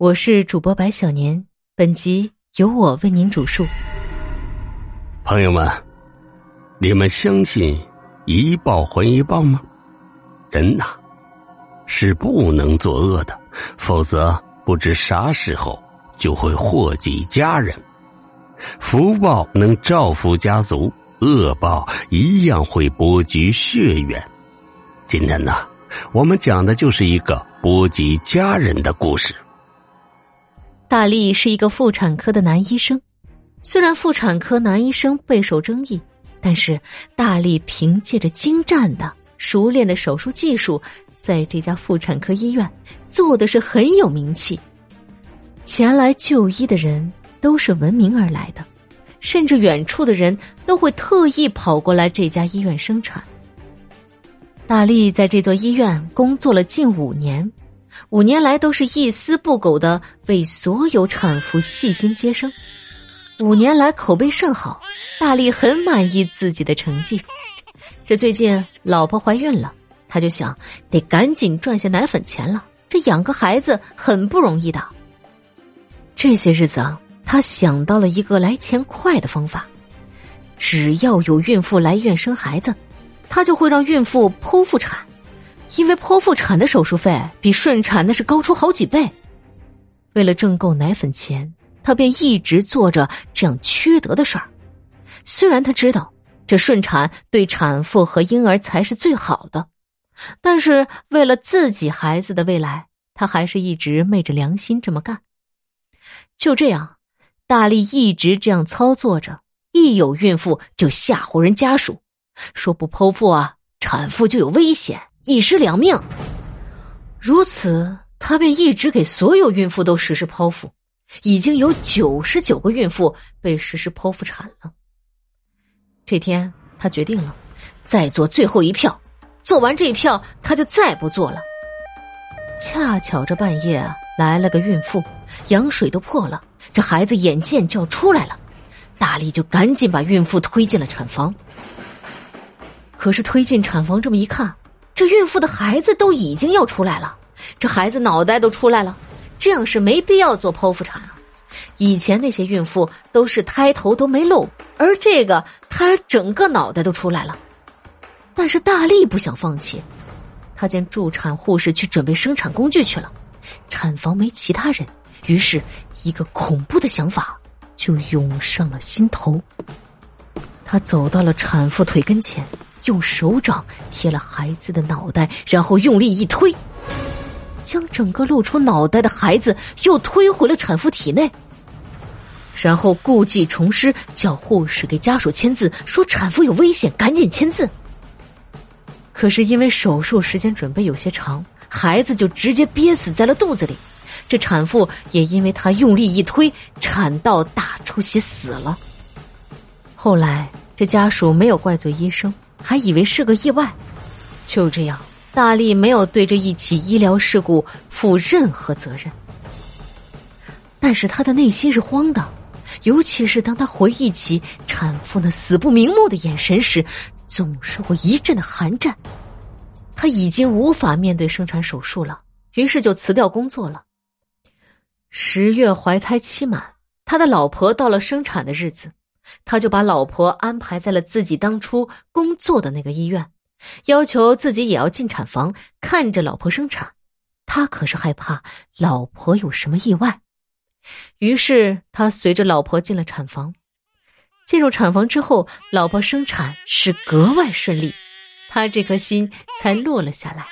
我是主播白小年，本集由我为您主述。朋友们，你们相信一报还一报吗？人呐，是不能作恶的，否则不知啥时候就会祸及家人。福报能造福家族，恶报一样会波及血缘。今天呢，我们讲的就是一个波及家人的故事。大力是一个妇产科的男医生，虽然妇产科男医生备受争议，但是大力凭借着精湛的、熟练的手术技术，在这家妇产科医院做的是很有名气。前来就医的人都是闻名而来的，甚至远处的人都会特意跑过来这家医院生产。大力在这座医院工作了近五年。五年来都是一丝不苟的为所有产妇细心接生，五年来口碑甚好，大力很满意自己的成绩。这最近老婆怀孕了，他就想得赶紧赚些奶粉钱了，这养个孩子很不容易的。这些日子啊，他想到了一个来钱快的方法，只要有孕妇来院生孩子，他就会让孕妇剖腹产。因为剖腹产的手术费比顺产那是高出好几倍，为了挣够奶粉钱，他便一直做着这样缺德的事儿。虽然他知道这顺产对产妇和婴儿才是最好的，但是为了自己孩子的未来，他还是一直昧着良心这么干。就这样，大力一直这样操作着，一有孕妇就吓唬人家属，说不剖腹啊，产妇就有危险。一尸两命，如此，他便一直给所有孕妇都实施剖腹，已经有九十九个孕妇被实施剖腹产了。这天，他决定了，再做最后一票，做完这一票，他就再不做了。恰巧这半夜来了个孕妇，羊水都破了，这孩子眼见就要出来了，大力就赶紧把孕妇推进了产房。可是推进产房这么一看。这孕妇的孩子都已经要出来了，这孩子脑袋都出来了，这样是没必要做剖腹产啊。以前那些孕妇都是胎头都没露，而这个胎儿整个脑袋都出来了。但是大力不想放弃，他见助产护士去准备生产工具去了，产房没其他人，于是一个恐怖的想法就涌上了心头。他走到了产妇腿跟前。用手掌贴了孩子的脑袋，然后用力一推，将整个露出脑袋的孩子又推回了产妇体内。然后故技重施，叫护士给家属签字，说产妇有危险，赶紧签字。可是因为手术时间准备有些长，孩子就直接憋死在了肚子里。这产妇也因为他用力一推，产道大出血死了。后来这家属没有怪罪医生。还以为是个意外，就这样，大力没有对这一起医疗事故负任何责任。但是他的内心是慌的，尤其是当他回忆起产妇那死不瞑目的眼神时，总是会一阵的寒战。他已经无法面对生产手术了，于是就辞掉工作了。十月怀胎期满，他的老婆到了生产的日子。他就把老婆安排在了自己当初工作的那个医院，要求自己也要进产房看着老婆生产。他可是害怕老婆有什么意外，于是他随着老婆进了产房。进入产房之后，老婆生产是格外顺利，他这颗心才落了下来。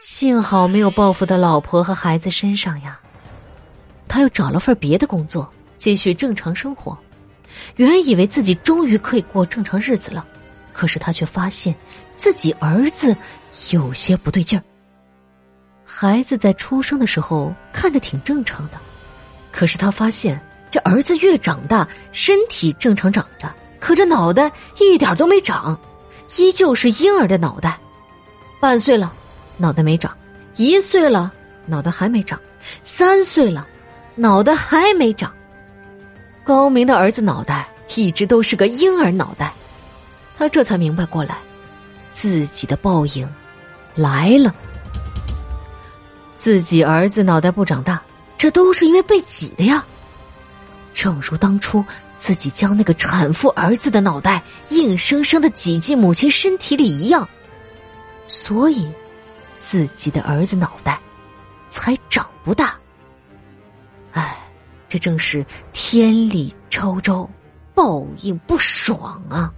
幸好没有报复到老婆和孩子身上呀，他又找了份别的工作，继续正常生活。原以为自己终于可以过正常日子了，可是他却发现自己儿子有些不对劲儿。孩子在出生的时候看着挺正常的，可是他发现这儿子越长大，身体正常长着，可这脑袋一点都没长，依旧是婴儿的脑袋。半岁了，脑袋没长；一岁了，脑袋还没长；三岁了，脑袋还没长。高明的儿子脑袋一直都是个婴儿脑袋，他这才明白过来，自己的报应来了。自己儿子脑袋不长大，这都是因为被挤的呀。正如当初自己将那个产妇儿子的脑袋硬生生的挤进母亲身体里一样，所以自己的儿子脑袋才长不大。这正是天理昭昭，报应不爽啊！